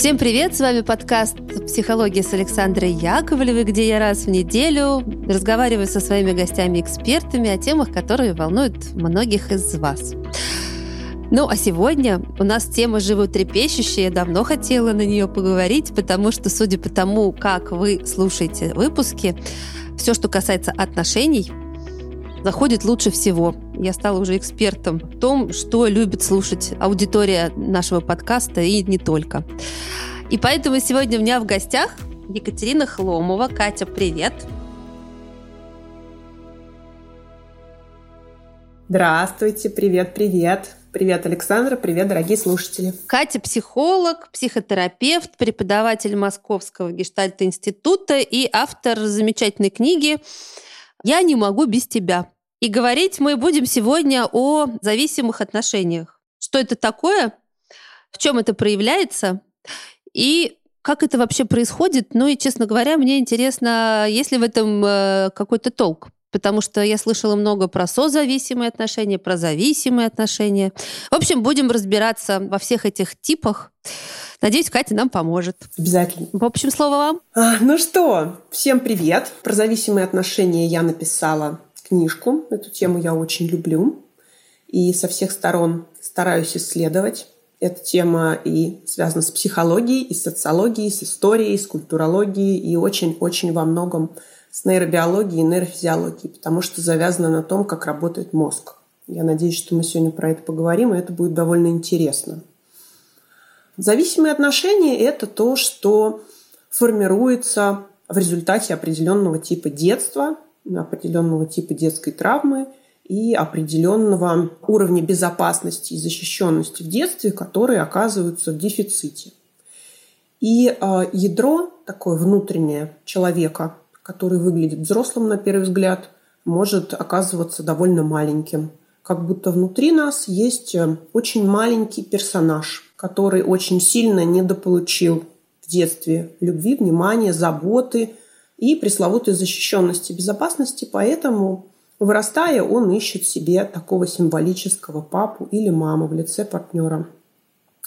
Всем привет! С вами подкаст «Психология» с Александрой Яковлевой, где я раз в неделю разговариваю со своими гостями-экспертами о темах, которые волнуют многих из вас. Ну, а сегодня у нас тема животрепещущая. Я давно хотела на нее поговорить, потому что, судя по тому, как вы слушаете выпуски, все, что касается отношений, заходит лучше всего. Я стала уже экспертом в том, что любит слушать аудитория нашего подкаста и не только. И поэтому сегодня у меня в гостях Екатерина Хломова. Катя, привет! Здравствуйте, привет-привет. Привет, Александра, привет, дорогие слушатели. Катя – психолог, психотерапевт, преподаватель Московского гештальт-института и автор замечательной книги «Я не могу без тебя». И говорить мы будем сегодня о зависимых отношениях. Что это такое, в чем это проявляется и как это вообще происходит. Ну и, честно говоря, мне интересно, есть ли в этом э, какой-то толк. Потому что я слышала много про созависимые отношения, про зависимые отношения. В общем, будем разбираться во всех этих типах. Надеюсь, Катя нам поможет. Обязательно. В общем, слово вам. А, ну что, всем привет. Про зависимые отношения я написала книжку. Эту тему я очень люблю. И со всех сторон стараюсь исследовать. Эта тема и связана с психологией, и с социологией, с историей, с культурологией, и очень-очень во многом с нейробиологией и нейрофизиологией, потому что завязана на том, как работает мозг. Я надеюсь, что мы сегодня про это поговорим, и это будет довольно интересно. Зависимые отношения – это то, что формируется в результате определенного типа детства, определенного типа детской травмы и определенного уровня безопасности и защищенности в детстве, которые оказываются в дефиците. И э, ядро такое внутреннее человека, который выглядит взрослым на первый взгляд, может оказываться довольно маленьким. Как будто внутри нас есть э, очень маленький персонаж, который очень сильно недополучил в детстве любви, внимания, заботы и пресловутой защищенности, безопасности. Поэтому, вырастая, он ищет себе такого символического папу или маму в лице партнера.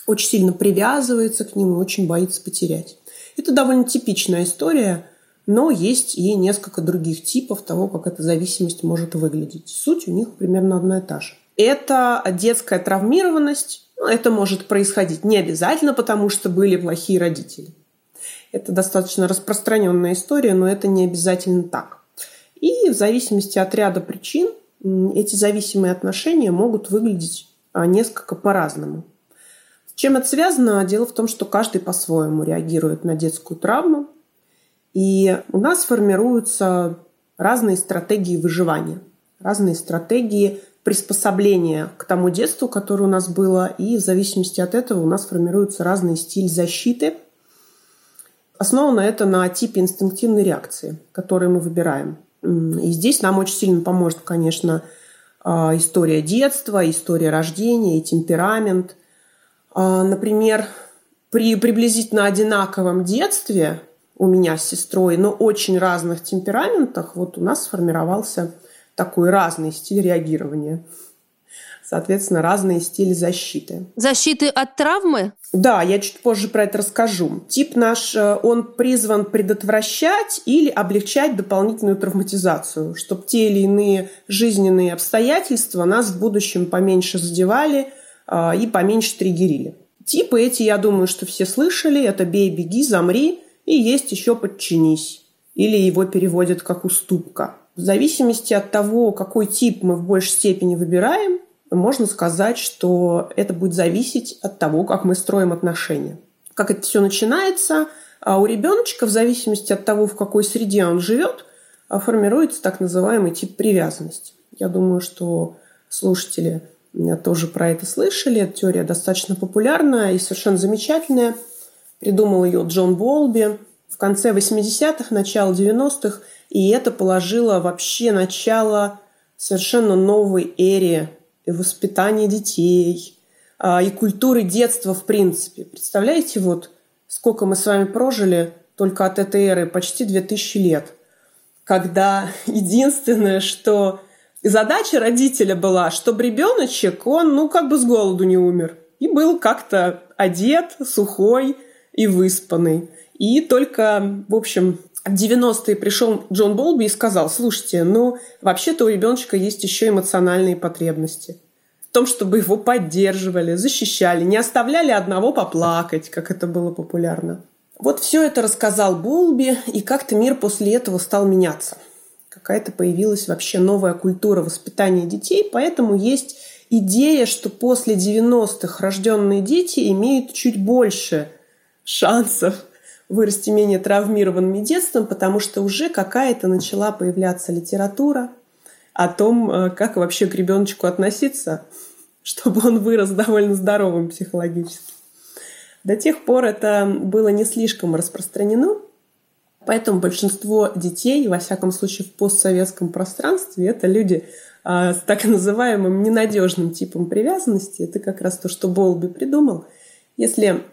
Очень сильно привязывается к нему, очень боится потерять. Это довольно типичная история, но есть и несколько других типов того, как эта зависимость может выглядеть. Суть у них примерно одна и та же. Это детская травмированность, ну, это может происходить не обязательно, потому что были плохие родители. Это достаточно распространенная история, но это не обязательно так. И в зависимости от ряда причин эти зависимые отношения могут выглядеть а, несколько по-разному. С чем это связано? Дело в том, что каждый по-своему реагирует на детскую травму. И у нас формируются разные стратегии выживания, разные стратегии приспособление к тому детству, которое у нас было, и в зависимости от этого у нас формируется разный стиль защиты. Основано это на типе инстинктивной реакции, которую мы выбираем. И здесь нам очень сильно поможет, конечно, а, история детства, история рождения и темперамент. А, например, при приблизительно одинаковом детстве у меня с сестрой, но очень разных темпераментах, вот у нас сформировался такой разный стиль реагирования. Соответственно, разные стили защиты. Защиты от травмы? Да, я чуть позже про это расскажу. Тип наш, э, он призван предотвращать или облегчать дополнительную травматизацию, чтобы те или иные жизненные обстоятельства нас в будущем поменьше задевали э, и поменьше триггерили. Типы эти, я думаю, что все слышали. Это «бей, беги, замри» и есть еще «подчинись». Или его переводят как «уступка». В зависимости от того, какой тип мы в большей степени выбираем, можно сказать, что это будет зависеть от того, как мы строим отношения. Как это все начинается, а у ребеночка, в зависимости от того, в какой среде он живет, а, формируется так называемый тип привязанности. Я думаю, что слушатели тоже про это слышали. Эта теория достаточно популярная и совершенно замечательная. Придумал ее Джон Болби в конце 80-х, начало 90-х – и это положило вообще начало совершенно новой эре воспитания детей а, и культуры детства в принципе. Представляете, вот сколько мы с вами прожили только от этой эры, почти 2000 лет, когда единственное, что задача родителя была, чтобы ребеночек, он, ну, как бы с голоду не умер. И был как-то одет, сухой, и выспанный. И только, в общем, в 90-е пришел Джон Болби и сказал, слушайте, ну, вообще-то у ребеночка есть еще эмоциональные потребности. В том, чтобы его поддерживали, защищали, не оставляли одного поплакать, как это было популярно. Вот все это рассказал Болби, и как-то мир после этого стал меняться. Какая-то появилась вообще новая культура воспитания детей, поэтому есть идея, что после 90-х рожденные дети имеют чуть больше шансов вырасти менее травмированными детством, потому что уже какая-то начала появляться литература о том, э, как вообще к ребеночку относиться, чтобы он вырос довольно здоровым психологически. До тех пор это было не слишком распространено, поэтому большинство детей, во всяком случае в постсоветском пространстве, это люди а, с так называемым ненадежным типом привязанности. Это как раз то, что Болби придумал. Если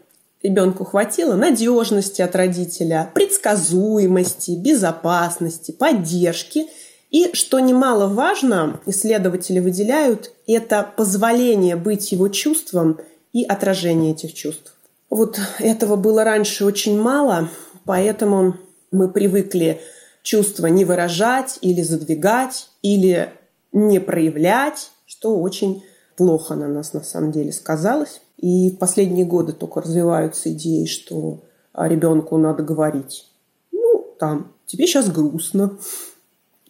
ребенку хватило надежности от родителя, предсказуемости, безопасности, поддержки. И, что немаловажно, исследователи выделяют, это позволение быть его чувством и отражение этих чувств. Вот этого было раньше очень мало, поэтому мы привыкли чувства не выражать или задвигать, или не проявлять, что очень плохо на нас на самом деле сказалось. И последние годы только развиваются идеи, что ребенку надо говорить. Ну, там, тебе сейчас грустно,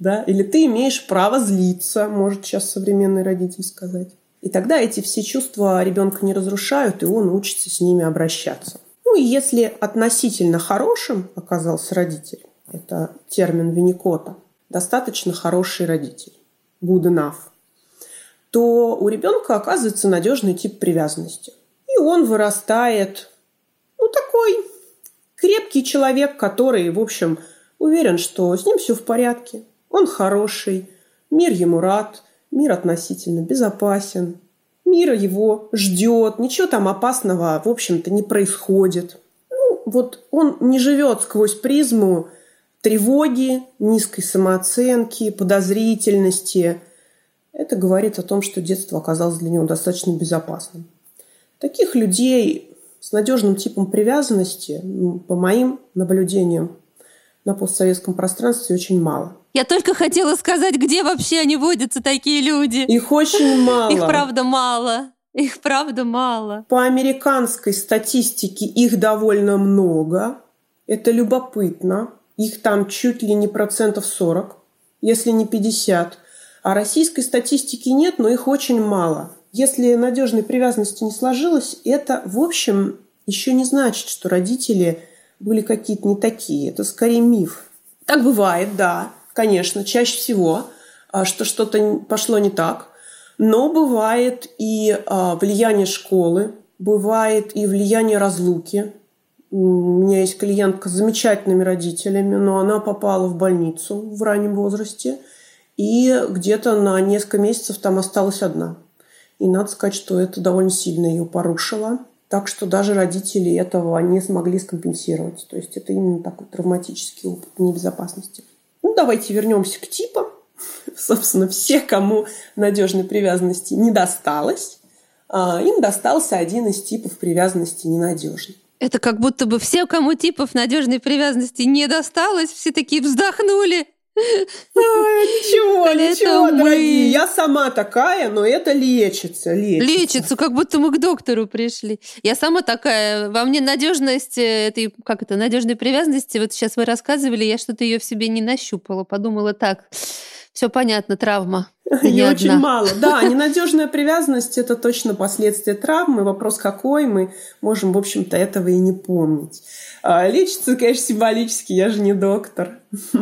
да, или ты имеешь право злиться, может сейчас современный родитель сказать. И тогда эти все чувства ребенка не разрушают, и он учится с ними обращаться. Ну и если относительно хорошим оказался родитель, это термин Винникота, достаточно хороший родитель, good enough, то у ребенка оказывается надежный тип привязанности. Он вырастает, ну, такой крепкий человек, который, в общем, уверен, что с ним все в порядке. Он хороший, мир ему рад, мир относительно безопасен, мир его ждет, ничего там опасного, в общем-то, не происходит. Ну, вот он не живет сквозь призму тревоги, низкой самооценки, подозрительности. Это говорит о том, что детство оказалось для него достаточно безопасным. Таких людей с надежным типом привязанности, по моим наблюдениям, на постсоветском пространстве очень мало. Я только хотела сказать, где вообще они водятся, такие люди. Их очень мало. Их правда мало. Их правда мало. По американской статистике их довольно много. Это любопытно. Их там чуть ли не процентов 40, если не 50. А российской статистики нет, но их очень мало. Если надежной привязанности не сложилось, это, в общем, еще не значит, что родители были какие-то не такие. Это скорее миф. Так бывает, да, конечно, чаще всего, а, что что-то пошло не так. Но бывает и а, влияние школы, бывает и влияние разлуки. У меня есть клиентка с замечательными родителями, но она попала в больницу в раннем возрасте и где-то на несколько месяцев там осталась одна. И надо сказать, что это довольно сильно ее порушило. Так что даже родители этого не смогли скомпенсировать. То есть это именно такой травматический опыт небезопасности. Ну, давайте вернемся к типам. Собственно, все, кому надежной привязанности не досталось, а, им достался один из типов привязанности ненадежный. Это как будто бы все, кому типов надежной привязанности не досталось, все такие вздохнули. Ничего, ничего, дорогие. Я сама такая, но это лечится, лечится. Лечится, как будто мы к доктору пришли. Я сама такая. Во мне надежность э, этой, как это, надежной привязанности. Вот сейчас вы рассказывали, я что-то ее в себе не нащупала. Подумала так. Все понятно, травма. Ее очень мало. Да, ненадежная привязанность это точно последствия травмы. Вопрос какой, мы можем, в общем-то, этого и не помнить. А, лечится, конечно, символически, я же не доктор.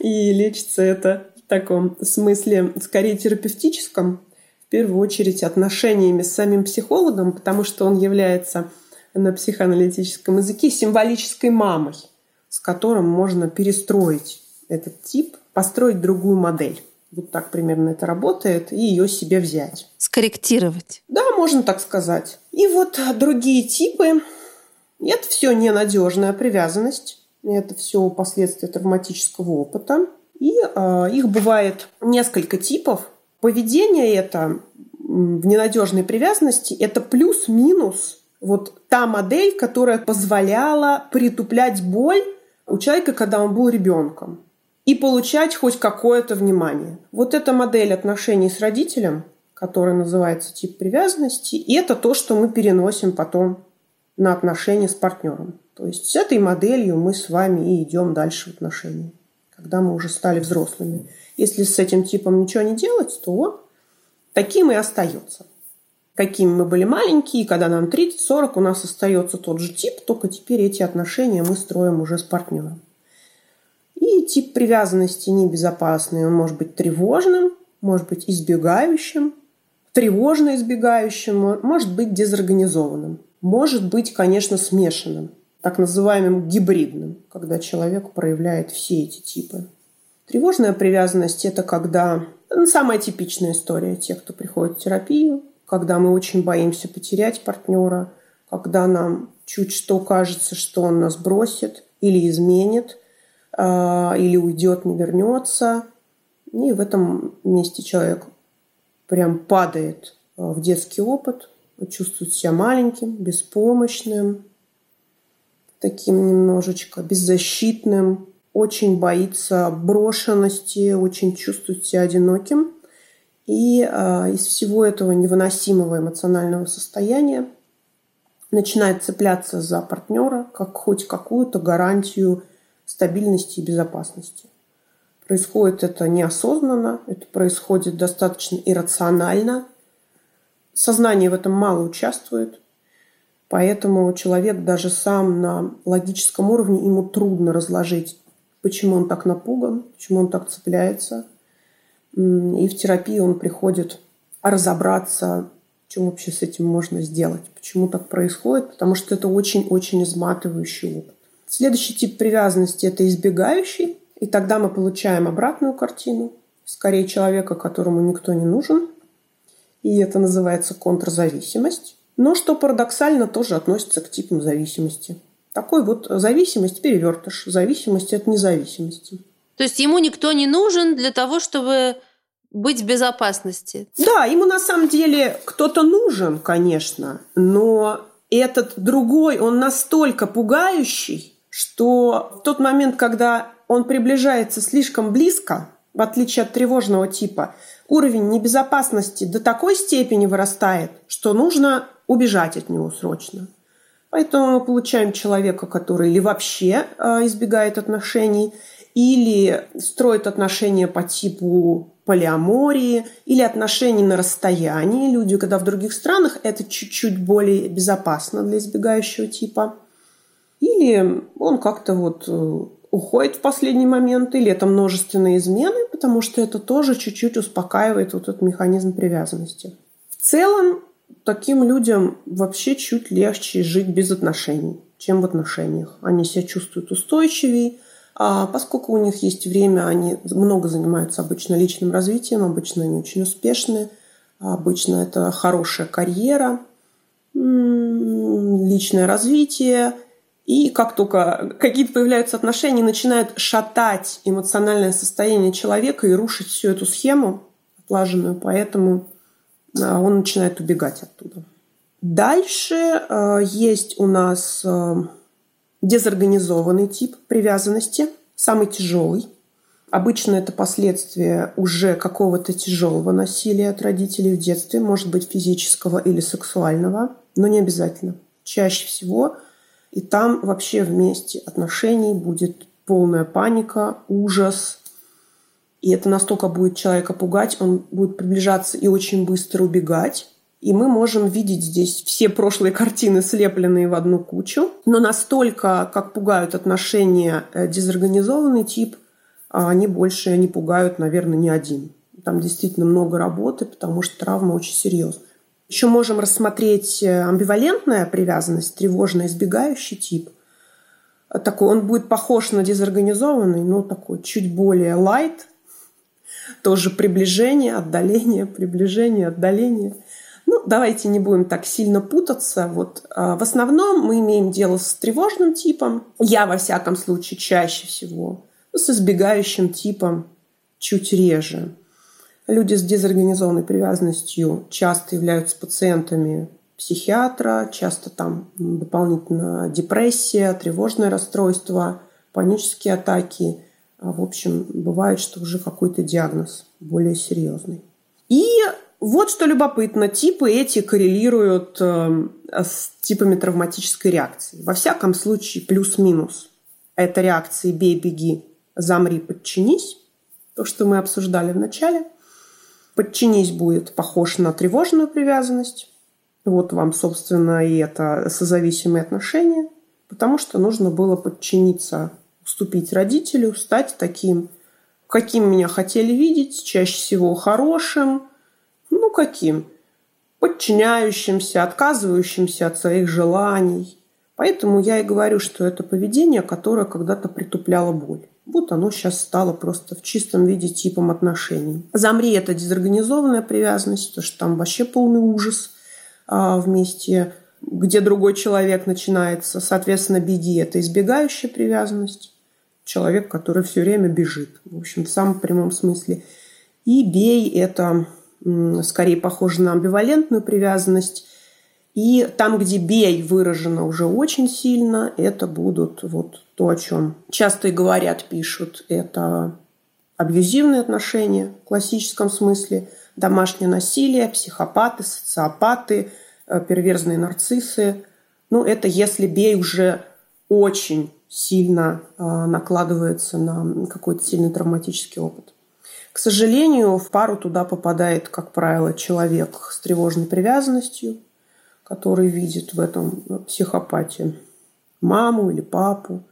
И лечится это в таком смысле скорее терапевтическом, в первую очередь отношениями с самим психологом, потому что он является на психоаналитическом языке символической мамой, с которым можно перестроить этот тип, построить другую модель. Вот так примерно это работает, и ее себе взять. Скорректировать. Да, можно так сказать. И вот другие типы это все ненадежная привязанность, это все последствия травматического опыта. И э, их бывает несколько типов. Поведение это в ненадежной привязанности это плюс-минус Вот та модель, которая позволяла притуплять боль у человека, когда он был ребенком, и получать хоть какое-то внимание. Вот эта модель отношений с родителем, которая называется тип привязанности, и это то, что мы переносим потом на отношения с партнером. То есть с этой моделью мы с вами и идем дальше в отношения, когда мы уже стали взрослыми. Если с этим типом ничего не делать, то таким и остается. Какими мы были маленькие, когда нам 30-40, у нас остается тот же тип, только теперь эти отношения мы строим уже с партнером. И тип привязанности небезопасный, он может быть тревожным, может быть избегающим, тревожно избегающим, может быть дезорганизованным, может быть, конечно, смешанным, так называемым гибридным, когда человек проявляет все эти типы. Тревожная привязанность – это когда ну, самая типичная история тех, кто приходит в терапию, когда мы очень боимся потерять партнера, когда нам чуть что кажется, что он нас бросит или изменит, или уйдет, не вернется. И в этом месте человек прям падает а, в детский опыт, чувствует себя маленьким, беспомощным, таким немножечко беззащитным, очень боится брошенности, очень чувствует себя одиноким. И э, из всего этого невыносимого эмоционального состояния начинает цепляться за партнера как хоть какую-то гарантию стабильности и безопасности. Происходит это неосознанно, это происходит достаточно иррационально. Сознание в этом мало участвует, поэтому человек даже сам на логическом уровне ему трудно разложить почему он так напуган, почему он так цепляется. И в терапии он приходит разобраться, что вообще с этим можно сделать, почему так происходит, потому что это очень-очень изматывающий опыт. Следующий тип привязанности – это избегающий, и тогда мы получаем обратную картину, скорее человека, которому никто не нужен, и это называется контрзависимость. Но, что парадоксально, тоже относится к типам зависимости – такой вот зависимость, перевертыш. Зависимость от независимости. То есть ему никто не нужен для того, чтобы быть в безопасности. Да, ему на самом деле кто-то нужен, конечно, но этот другой, он настолько пугающий, что в тот момент, когда он приближается слишком близко, в отличие от тревожного типа, уровень небезопасности до такой степени вырастает, что нужно убежать от него срочно. Поэтому мы получаем человека, который или вообще э, избегает отношений, или строит отношения по типу полиамории, или отношений на расстоянии. Люди, когда в других странах, это чуть-чуть более безопасно для избегающего типа. Или он как-то вот э, уходит в последний момент, или это множественные измены, потому что это тоже чуть-чуть успокаивает вот этот механизм привязанности. В целом таким людям вообще чуть легче жить без отношений, чем в отношениях. Они себя чувствуют устойчивее, а поскольку у них есть время, они много занимаются обычно личным развитием, обычно они очень успешны, обычно это хорошая карьера, личное развитие. И как только какие-то появляются отношения, начинают шатать эмоциональное состояние человека и рушить всю эту схему отлаженную. Поэтому а, он начинает убегать оттуда. Дальше э, есть у нас э, дезорганизованный тип привязанности, самый тяжелый. Обычно это последствия уже какого-то тяжелого насилия от родителей в детстве, может быть физического или сексуального, но не обязательно. Чаще всего и там вообще вместе отношений будет полная паника, ужас, и это настолько будет человека пугать, он будет приближаться и очень быстро убегать. И мы можем видеть здесь все прошлые картины, слепленные в одну кучу. Но настолько, как пугают отношения э, дезорганизованный тип, а они больше не пугают, наверное, ни один. Там действительно много работы, потому что травма очень серьезная. Еще можем рассмотреть э, амбивалентная привязанность, тревожно избегающий тип. Такой, он будет похож на дезорганизованный, но такой чуть более light, тоже приближение, отдаление, приближение, отдаление. Ну, давайте не будем так сильно путаться. Вот, а, в основном мы имеем дело с тревожным типом. Я, во всяком случае, чаще всего. Ну, с избегающим типом чуть реже. Люди с дезорганизованной привязанностью часто являются пациентами психиатра, часто там дополнительно депрессия, тревожное расстройство, панические атаки. А, в общем, бывает, что уже какой-то диагноз более серьезный. И вот что любопытно, типы эти коррелируют э, с типами травматической реакции. Во всяком случае, плюс-минус. Это реакции «бей, беги», «замри, подчинись», то, что мы обсуждали в начале. «Подчинись» будет похож на тревожную привязанность. Вот вам, собственно, и это созависимые отношения, потому что нужно было подчиниться, уступить родителю, стать таким, каким меня хотели видеть, чаще всего хорошим, ну каким? Подчиняющимся, отказывающимся от своих желаний. Поэтому я и говорю, что это поведение, которое когда-то притупляло боль. Вот оно сейчас стало просто в чистом виде типом отношений. Замри – это дезорганизованная привязанность, то что там вообще полный ужас а, вместе, где другой человек начинается. Соответственно, беги – это избегающая привязанность. Человек, который все время бежит. В общем, в самом прямом смысле. И бей – это скорее похоже на амбивалентную привязанность. И там, где бей выражено уже очень сильно, это будут вот то, о чем часто и говорят, пишут. Это абьюзивные отношения в классическом смысле, домашнее насилие, психопаты, социопаты, э, перверзные нарциссы. Ну, это если бей уже очень сильно э, накладывается на какой-то сильный травматический опыт. К сожалению, в пару туда попадает, как правило, человек с тревожной привязанностью, который видит в этом психопате маму или папу,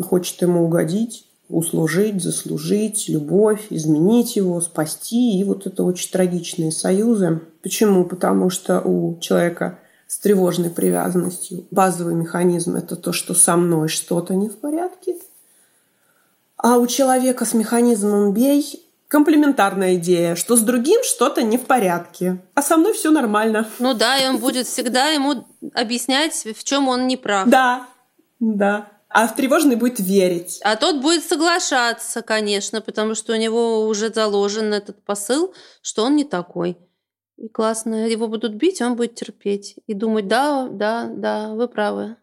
хочет ему угодить, услужить, заслужить, любовь, изменить его, спасти. И вот это очень трагичные союзы. Почему? Потому что у человека с тревожной привязанностью базовый механизм – это то, что со мной что-то не в порядке. А у человека с механизмом «бей» комплементарная идея, что с другим что-то не в порядке, а со мной все нормально. Ну да, и он будет всегда ему объяснять, в чем он не прав. Да, да. А в тревожный будет верить. А тот будет соглашаться, конечно, потому что у него уже заложен этот посыл, что он не такой. И классно, его будут бить, он будет терпеть и думать, да, да, да, вы правы.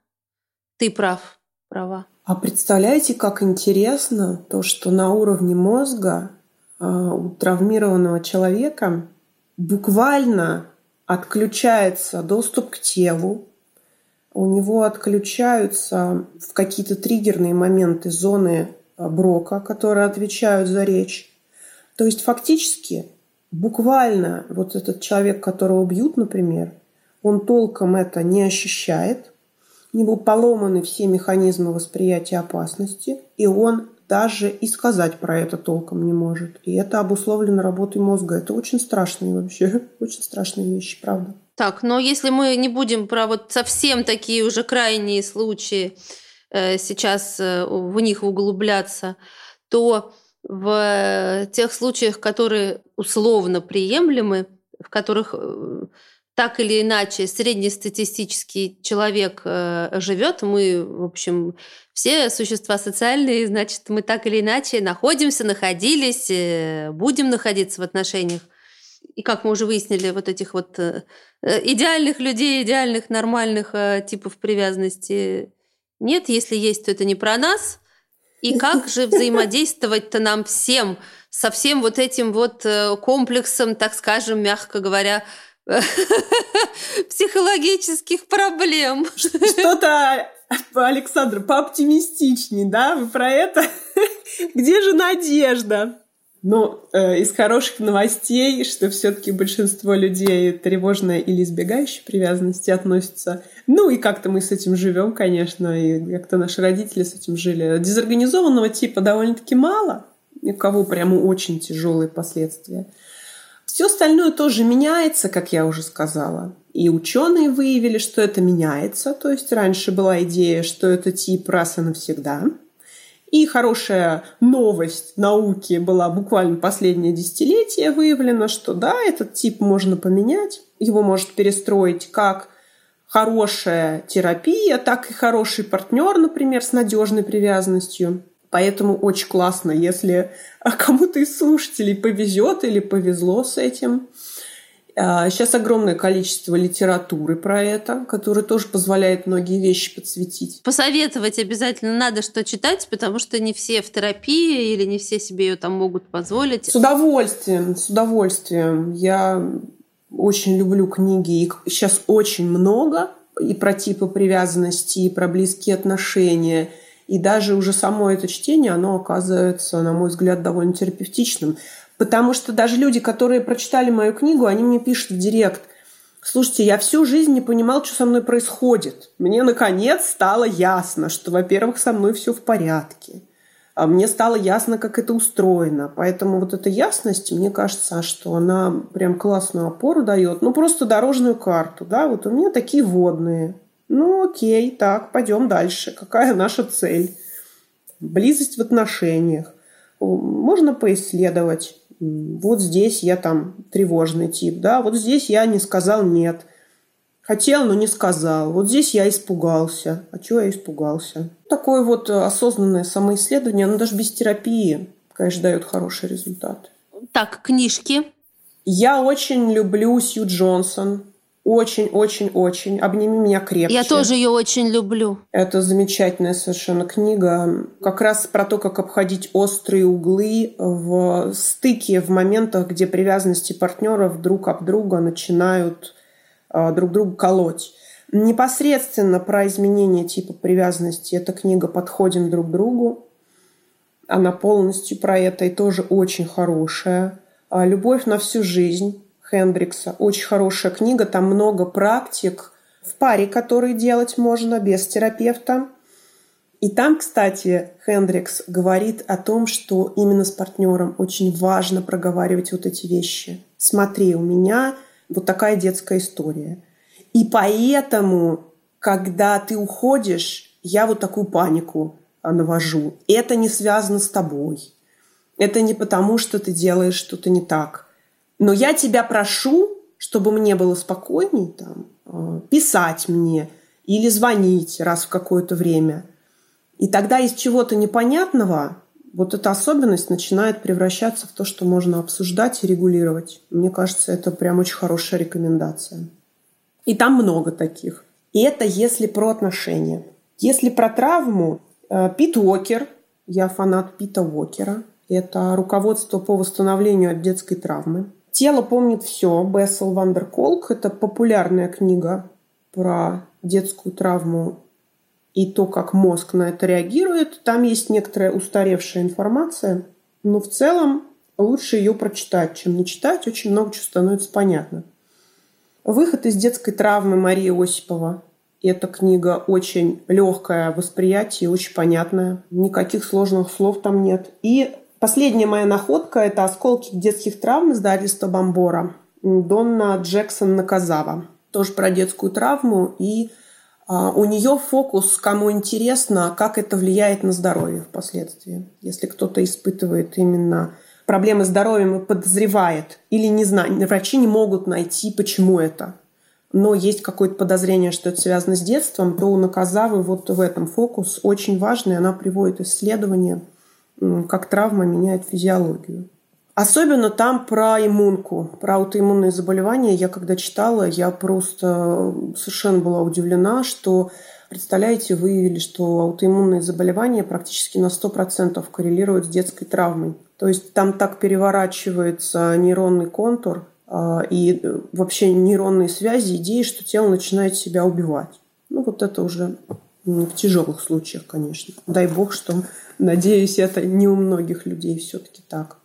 Ты прав, права. А представляете, как интересно то, что на уровне мозга у травмированного человека буквально отключается доступ к телу, у него отключаются в какие-то триггерные моменты зоны а, Брока, которые отвечают за речь. То есть фактически, буквально вот этот человек, которого бьют, например, он толком это не ощущает, у него поломаны все механизмы восприятия опасности, и он даже и сказать про это толком не может. И это обусловлено работой мозга. Это очень страшные вообще, очень страшные вещи, правда. Так, но если мы не будем про вот совсем такие уже крайние случаи э, сейчас э, в них углубляться, то в тех случаях, которые условно приемлемы, в которых э, так или иначе среднестатистический человек э, живет, мы, в общем, все существа социальные, значит, мы так или иначе находимся, находились, э, будем находиться в отношениях. И как мы уже выяснили, вот этих вот э, идеальных людей, идеальных, нормальных типов привязанности нет. Если есть, то это не про нас. И как же взаимодействовать-то нам всем со всем вот этим вот комплексом, так скажем, мягко говоря, психологических проблем. Что-то, Александр, пооптимистичней, да? Вы про это? Где же надежда? Ну, э, из хороших новостей, что все-таки большинство людей тревожной или избегающей привязанности относятся. Ну и как-то мы с этим живем, конечно, и как-то наши родители с этим жили. Дезорганизованного типа довольно-таки мало, у кого прямо очень тяжелые последствия. Все остальное тоже меняется, как я уже сказала. И ученые выявили, что это меняется. То есть раньше была идея, что это тип раз и навсегда. И хорошая новость науки была буквально последнее десятилетие. Выявлено, что да, этот тип можно поменять. Его может перестроить как хорошая терапия, так и хороший партнер, например, с надежной привязанностью. Поэтому очень классно, если кому-то из слушателей повезет или повезло с этим. Сейчас огромное количество литературы про это, которое тоже позволяет многие вещи подсветить. Посоветовать обязательно надо, что читать, потому что не все в терапии или не все себе ее там могут позволить. С удовольствием, с удовольствием. Я очень люблю книги, их сейчас очень много, и про типы привязанности, и про близкие отношения. И даже уже само это чтение, оно оказывается, на мой взгляд, довольно терапевтичным. Потому что даже люди, которые прочитали мою книгу, они мне пишут в директ, Слушайте, я всю жизнь не понимал, что со мной происходит. Мне, наконец, стало ясно, что, во-первых, со мной все в порядке. А мне стало ясно, как это устроено. Поэтому вот эта ясность, мне кажется, что она прям классную опору дает. Ну, просто дорожную карту, да, вот у меня такие водные. Ну, окей, так, пойдем дальше. Какая наша цель? Близость в отношениях. Можно поисследовать вот здесь я там тревожный тип, да, вот здесь я не сказал нет. Хотел, но не сказал. Вот здесь я испугался. А чего я испугался? Такое вот осознанное самоисследование, оно даже без терапии, конечно, дает хороший результат. Так, книжки. Я очень люблю Сью Джонсон. Очень-очень-очень. Обними меня крепче. Я тоже ее очень люблю. Это замечательная совершенно книга. Как раз про то, как обходить острые углы в стыке, в моментах, где привязанности партнеров друг об друга начинают а, друг друга колоть. Непосредственно про изменение типа привязанности эта книга «Подходим друг к другу». Она полностью про это и тоже очень хорошая. А, «Любовь на всю жизнь» Хендрикса. Очень хорошая книга, там много практик в паре, которые делать можно без терапевта. И там, кстати, Хендрикс говорит о том, что именно с партнером очень важно проговаривать вот эти вещи. Смотри, у меня вот такая детская история. И поэтому, когда ты уходишь, я вот такую панику навожу. Это не связано с тобой. Это не потому, что ты делаешь что-то не так. Но я тебя прошу, чтобы мне было спокойней там, э, писать мне или звонить раз в какое-то время. И тогда из чего-то непонятного вот эта особенность начинает превращаться в то, что можно обсуждать и регулировать. Мне кажется, это прям очень хорошая рекомендация. И там много таких. И это если про отношения. Если про травму, э, Пит Уокер, я фанат Пита Уокера, это руководство по восстановлению от детской травмы. «Тело помнит все» Бессел Вандерколк. Это популярная книга про детскую травму и то, как мозг на это реагирует. Там есть некоторая устаревшая информация, но в целом лучше ее прочитать, чем не читать. Очень много чего становится понятно. «Выход из детской травмы» Мария Осипова. Эта книга очень легкая в восприятии, очень понятная. Никаких сложных слов там нет. И Последняя моя находка – это «Осколки детских травм» издательства Бомбора. Донна Джексон Наказава. Тоже про детскую травму. И а, у нее фокус, кому интересно, как это влияет на здоровье впоследствии. Если кто-то испытывает именно проблемы с здоровьем и подозревает, или не знаю, врачи не могут найти, почему это, но есть какое-то подозрение, что это связано с детством, то у Наказавы вот в этом фокус очень важный. Она приводит исследования – как травма меняет физиологию. Особенно там про иммунку, про аутоиммунные заболевания. Я когда читала, я просто совершенно была удивлена, что, представляете, выявили, что аутоиммунные заболевания практически на 100% коррелируют с детской травмой. То есть там так переворачивается нейронный контур а, и э, вообще нейронные связи, идеи, что тело начинает себя убивать. Ну вот это уже в тяжелых случаях, конечно. Дай бог, что Надеюсь, это не у многих людей все-таки так.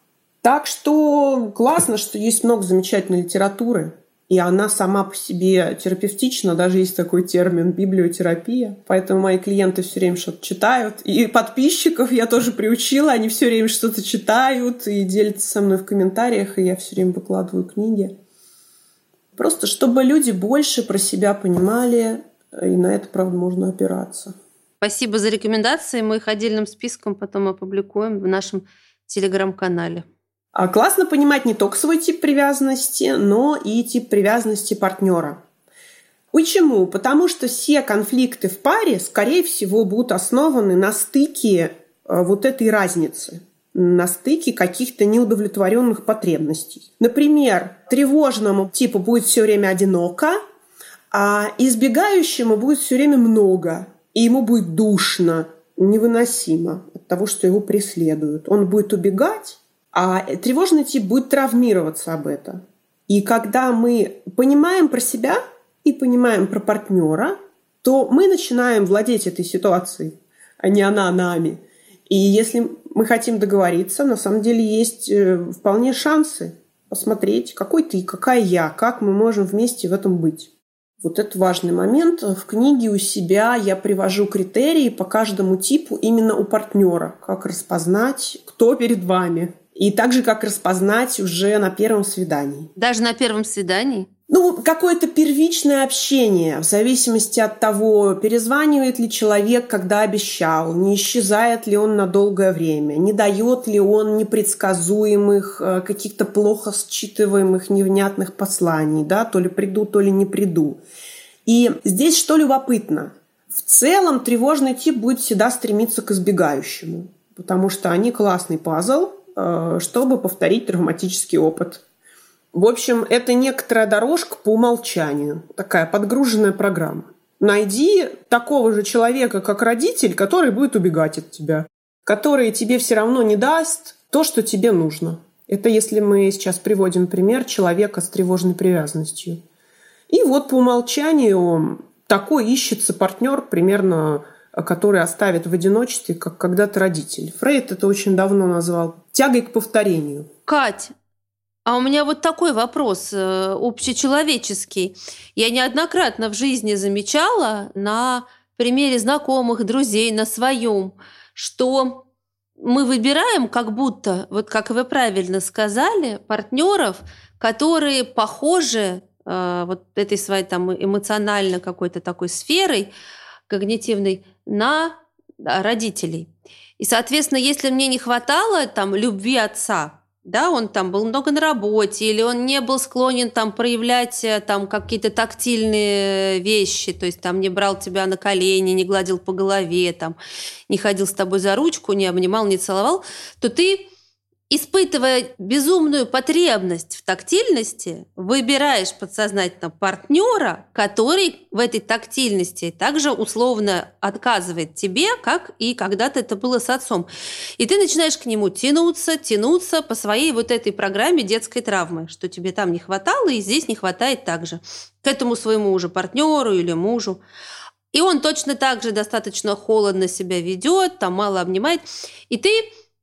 Так что классно, что есть много замечательной литературы, и она сама по себе терапевтична, даже есть такой термин библиотерапия. Поэтому мои клиенты все время что-то читают. И подписчиков я тоже приучила, они все время что-то читают и делятся со мной в комментариях, и я все время выкладываю книги. Просто чтобы люди больше про себя понимали, и на это, правда, можно опираться. Спасибо за рекомендации. Мы их отдельным списком потом опубликуем в нашем телеграм-канале. А классно понимать не только свой тип привязанности, но и тип привязанности партнера. Почему? Потому что все конфликты в паре, скорее всего, будут основаны на стыке э, вот этой разницы. на стыке каких-то неудовлетворенных потребностей. Например, тревожному типу будет все время одиноко, а избегающему будет все время много, и ему будет душно, невыносимо от того, что его преследуют. Он будет убегать, а тревожный тип будет травмироваться об этом. И когда мы понимаем про себя и понимаем про партнера, то мы начинаем владеть этой ситуацией, а не она нами. И если мы хотим договориться, на самом деле есть э, вполне шансы посмотреть, какой ты, какая я, как мы можем вместе в этом быть. Вот это важный момент. В книге у себя я привожу критерии по каждому типу именно у партнера. Как распознать, кто перед вами. И также как распознать уже на первом свидании. Даже на первом свидании? Ну, какое-то первичное общение, в зависимости от того, перезванивает ли человек, когда обещал, не исчезает ли он на долгое время, не дает ли он непредсказуемых, э, каких-то плохо считываемых, невнятных посланий, да, то ли приду, то ли не приду. И здесь что любопытно. В целом тревожный тип будет всегда стремиться к избегающему, потому что они классный пазл, э, чтобы повторить травматический опыт – в общем, это некоторая дорожка по умолчанию, такая подгруженная программа. Найди такого же человека, как родитель, который будет убегать от тебя, который тебе все равно не даст то, что тебе нужно. Это если мы сейчас приводим пример человека с тревожной привязанностью. И вот по умолчанию такой ищется партнер примерно который оставит в одиночестве, как когда-то родитель. Фрейд это очень давно назвал тягой к повторению. Кать, а у меня вот такой вопрос э, общечеловеческий. Я неоднократно в жизни замечала на примере знакомых, друзей, на своем, что мы выбираем как будто, вот как вы правильно сказали, партнеров, которые похожи э, вот этой своей там эмоционально какой-то такой сферой когнитивной на родителей. И, соответственно, если мне не хватало там любви отца, да, он там был много на работе, или он не был склонен там проявлять э, там какие-то тактильные вещи, то есть там не брал тебя на колени, не гладил по голове, там не ходил с тобой за ручку, не обнимал, не целовал, то ты испытывая безумную потребность в тактильности, выбираешь подсознательно партнера, который в этой тактильности также условно отказывает тебе, как и когда-то это было с отцом. И ты начинаешь к нему тянуться, тянуться по своей вот этой программе детской травмы, что тебе там не хватало, и здесь не хватает также. К этому своему уже партнеру или мужу. И он точно так же достаточно холодно себя ведет, там мало обнимает. И ты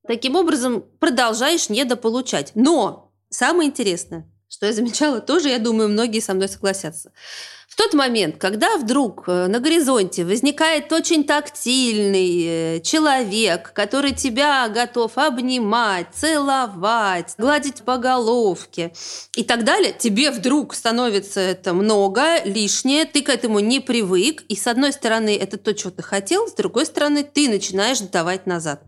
Таким образом, продолжаешь недополучать. Но самое интересное, что я замечала, тоже, я думаю, многие со мной согласятся. В тот момент, когда вдруг э, на горизонте возникает очень тактильный э, человек, который тебя готов обнимать, целовать, гладить по головке и так далее, тебе вдруг становится это много, лишнее, ты к этому не привык, и с одной стороны это то, чего ты хотел, с другой стороны ты начинаешь давать назад.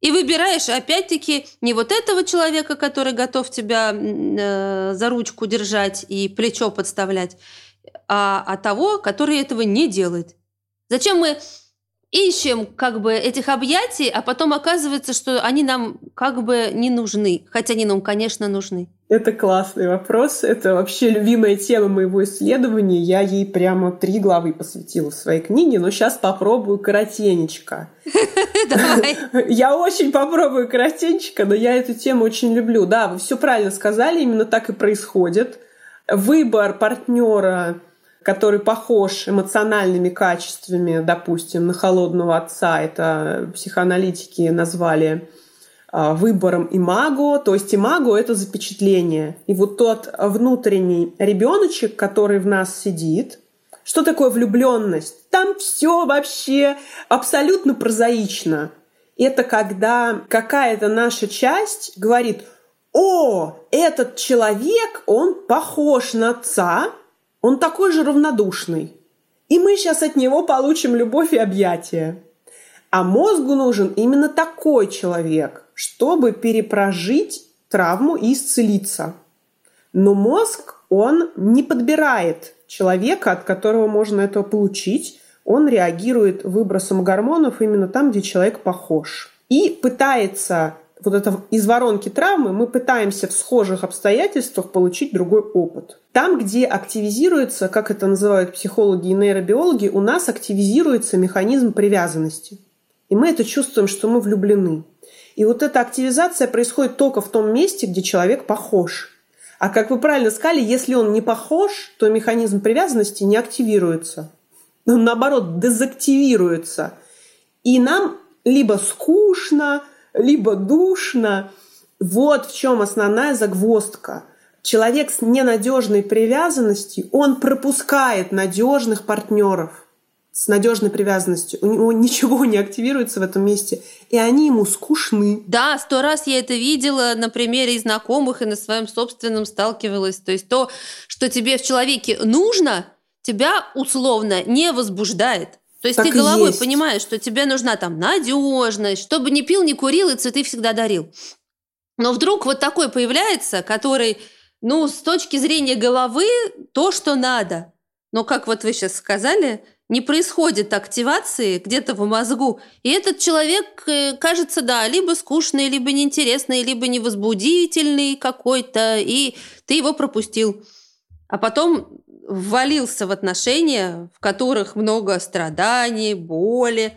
И выбираешь, опять-таки, не вот этого человека, который готов тебя э, за ручку держать и плечо подставлять, а, а того, который этого не делает. Зачем мы ищем как бы этих объятий, а потом оказывается, что они нам как бы не нужны, хотя они нам, конечно, нужны. Это классный вопрос. Это вообще любимая тема моего исследования. Я ей прямо три главы посвятила в своей книге, но сейчас попробую коротенечко. Я очень попробую коротенечко, но я эту тему очень люблю. Да, вы все правильно сказали, именно так и происходит. Выбор партнера который похож эмоциональными качествами, допустим, на холодного отца, это психоаналитики назвали выбором имаго, то есть имаго — это запечатление. И вот тот внутренний ребеночек, который в нас сидит, что такое влюбленность? Там все вообще абсолютно прозаично. Это когда какая-то наша часть говорит, о, этот человек, он похож на отца, он такой же равнодушный. И мы сейчас от него получим любовь и объятия. А мозгу нужен именно такой человек, чтобы перепрожить травму и исцелиться. Но мозг, он не подбирает человека, от которого можно это получить. Он реагирует выбросом гормонов именно там, где человек похож. И пытается вот это из воронки травмы мы пытаемся в схожих обстоятельствах получить другой опыт. Там, где активизируется, как это называют психологи и нейробиологи, у нас активизируется механизм привязанности. И мы это чувствуем, что мы влюблены. И вот эта активизация происходит только в том месте, где человек похож. А как вы правильно сказали, если он не похож, то механизм привязанности не активируется. Он, наоборот, дезактивируется. И нам либо скучно, либо душно. Вот в чем основная загвоздка. Человек с ненадежной привязанностью, он пропускает надежных партнеров с надежной привязанностью. У него ничего не активируется в этом месте, и они ему скучны. Да, сто раз я это видела на примере и знакомых, и на своем собственном сталкивалась. То есть то, что тебе в человеке нужно, тебя условно не возбуждает. То есть так ты головой есть. понимаешь, что тебе нужна там надежность, чтобы не пил, не курил и цветы всегда дарил. Но вдруг вот такой появляется, который, ну, с точки зрения головы, то, что надо. Но, как вот вы сейчас сказали, не происходит активации где-то в мозгу. И этот человек, э, кажется, да, либо скучный, либо неинтересный, либо невозбудительный какой-то, и ты его пропустил. А потом ввалился в отношения, в которых много страданий, боли,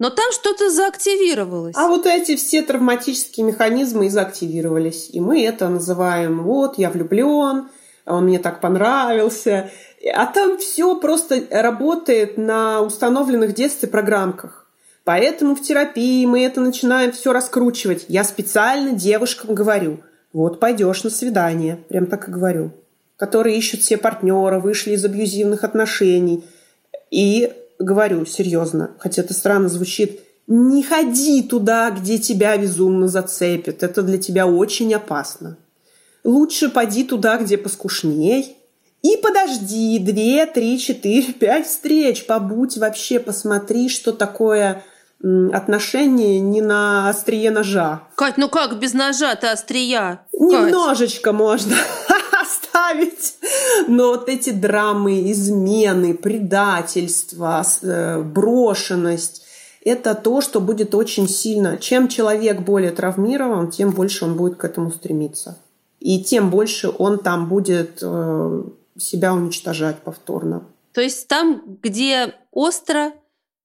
но там что-то заактивировалось. А вот эти все травматические механизмы и заактивировались. И мы это называем «вот, я влюблен», «он мне так понравился». А там все просто работает на установленных в детстве программках. Поэтому в терапии мы это начинаем все раскручивать. Я специально девушкам говорю, вот пойдешь на свидание, прям так и говорю которые ищут все партнера, вышли из абьюзивных отношений. И говорю серьезно, хотя это странно звучит, не ходи туда, где тебя безумно зацепят. Это для тебя очень опасно. Лучше поди туда, где поскушней. И подожди две, три, четыре, пять встреч. Побудь вообще, посмотри, что такое отношения не на острие ножа. Кать, ну как без ножа-то острия? Немножечко Кать. можно оставить. Но вот эти драмы, измены, предательство, э, брошенность, это то, что будет очень сильно. Чем человек более травмирован, тем больше он будет к этому стремиться. И тем больше он там будет э, себя уничтожать повторно. То есть там, где остро,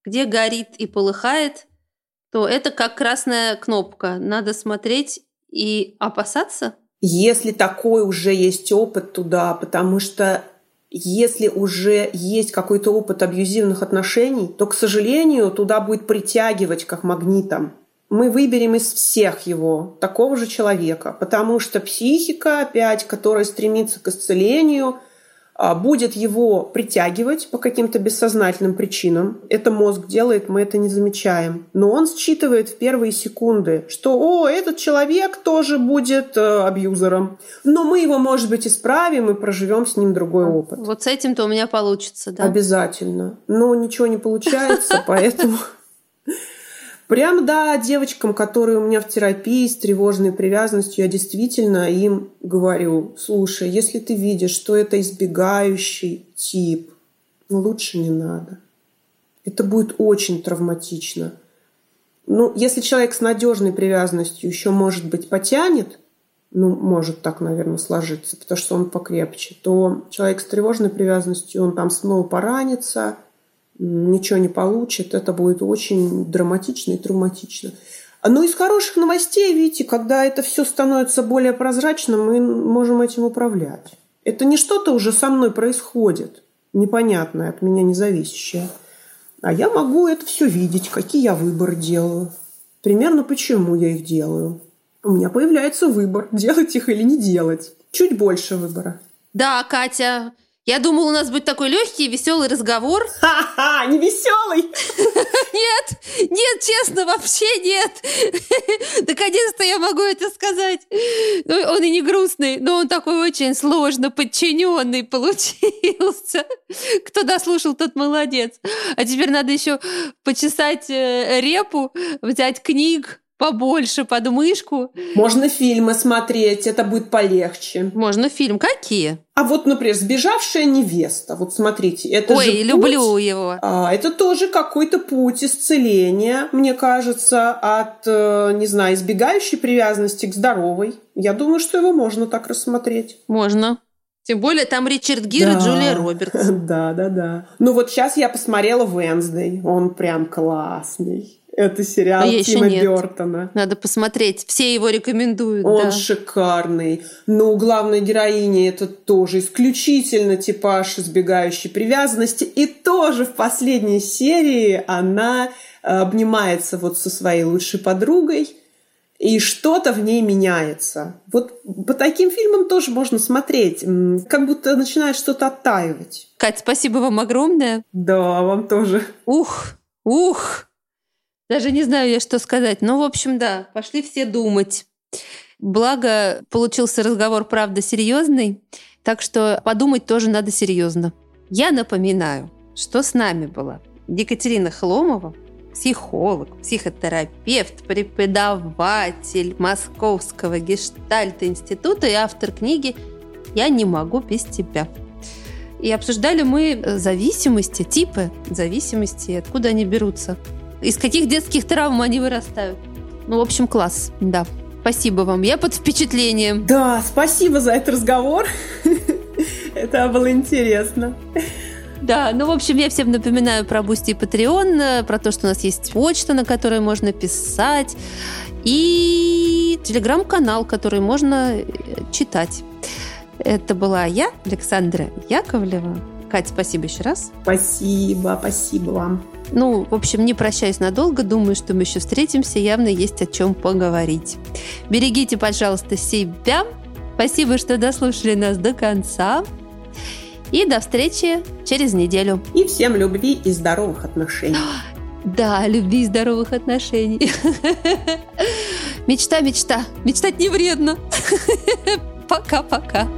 где горит и полыхает, то это как красная кнопка. Надо смотреть и опасаться? если такой уже есть опыт туда, потому что если уже есть какой-то опыт абьюзивных отношений, то, к сожалению, туда будет притягивать как магнитом. Мы выберем из всех его такого же человека, потому что психика, опять, которая стремится к исцелению – будет его притягивать по каким-то бессознательным причинам. Это мозг делает, мы это не замечаем. Но он считывает в первые секунды, что «О, этот человек тоже будет э, абьюзером». Но мы его, может быть, исправим и проживем с ним другой опыт. Вот с этим-то у меня получится, да? Обязательно. Но ничего не получается, поэтому... Прям, да, девочкам, которые у меня в терапии с тревожной привязанностью, я действительно им говорю, слушай, если ты видишь, что это избегающий тип, ну лучше не надо. Это будет очень травматично. Ну, если человек с надежной привязанностью еще, может быть, потянет, ну, может так, наверное, сложиться, потому что он покрепче, то человек с тревожной привязанностью, он там снова поранится – ничего не получит, это будет очень драматично и травматично. Но из хороших новостей, видите, когда это все становится более прозрачным, мы можем этим управлять. Это не что-то уже со мной происходит, непонятное, от меня независящее. А я могу это все видеть, какие я выборы делаю. Примерно почему я их делаю. У меня появляется выбор, делать их или не делать. Чуть больше выбора. Да, Катя, я думала, у нас будет такой легкий, веселый разговор. Ха-ха, не веселый. Нет, нет, честно, вообще нет. Наконец-то я могу это сказать. Ну, он и не грустный, но он такой очень сложно подчиненный получился. Кто дослушал, тот молодец. А теперь надо еще почесать э, репу, взять книг, побольше под мышку. Можно фильмы смотреть, это будет полегче. Можно фильм. Какие? А вот, например, «Сбежавшая невеста». Вот смотрите, это Ой, же люблю путь, его. а, это тоже какой-то путь исцеления, мне кажется, от, э, не знаю, избегающей привязанности к здоровой. Я думаю, что его можно так рассмотреть. Можно. Тем более там Ричард Гир Да. и Джулия Робертс. Да, да, да. Ну вот сейчас я посмотрела «Венсдей». Он прям классный. Это сериал А Тима. Бертона. Надо посмотреть. Все его рекомендуют. Он да. шикарный. Но у главной героини это тоже исключительно типаж избегающей привязанности. И тоже в последней серии она э, обнимается вот со своей лучшей подругой. И что-то в ней меняется. Вот по таким фильмам тоже можно смотреть. Как будто начинает что-то оттаивать. Кать, спасибо вам огромное. Да, вам тоже. Ух, ух. Даже не знаю я, что сказать. Ну, в общем, да, пошли все думать. Благо, получился разговор, правда, серьезный. Так что подумать тоже надо серьезно. Я напоминаю, что с нами была Екатерина Хломова, психолог, психотерапевт, преподаватель Московского гештальта-института и автор книги «Я не могу без тебя». И обсуждали мы зависимости, типы зависимости, откуда они берутся, из каких детских травм они вырастают. Ну, в общем, класс, да. Спасибо вам. Я под впечатлением. Да, спасибо за этот разговор. Это было интересно. Да, ну, в общем, я всем напоминаю про Boosty и Patreon, э, про то, что у нас есть почта, на которой можно писать, и телеграм-канал, который можно э, читать. Это была я, Александра Яковлева. Кать, спасибо еще раз. Спасибо, спасибо вам. Ну, в общем, не прощаюсь надолго. Думаю, что мы еще встретимся. Явно есть о чем поговорить. Берегите, пожалуйста, себя. Спасибо, что дослушали нас до конца. И до встречи через неделю. И всем любви и здоровых отношений. Да, любви и здоровых отношений. Мечта, мечта. Мечтать не вредно. Пока-пока.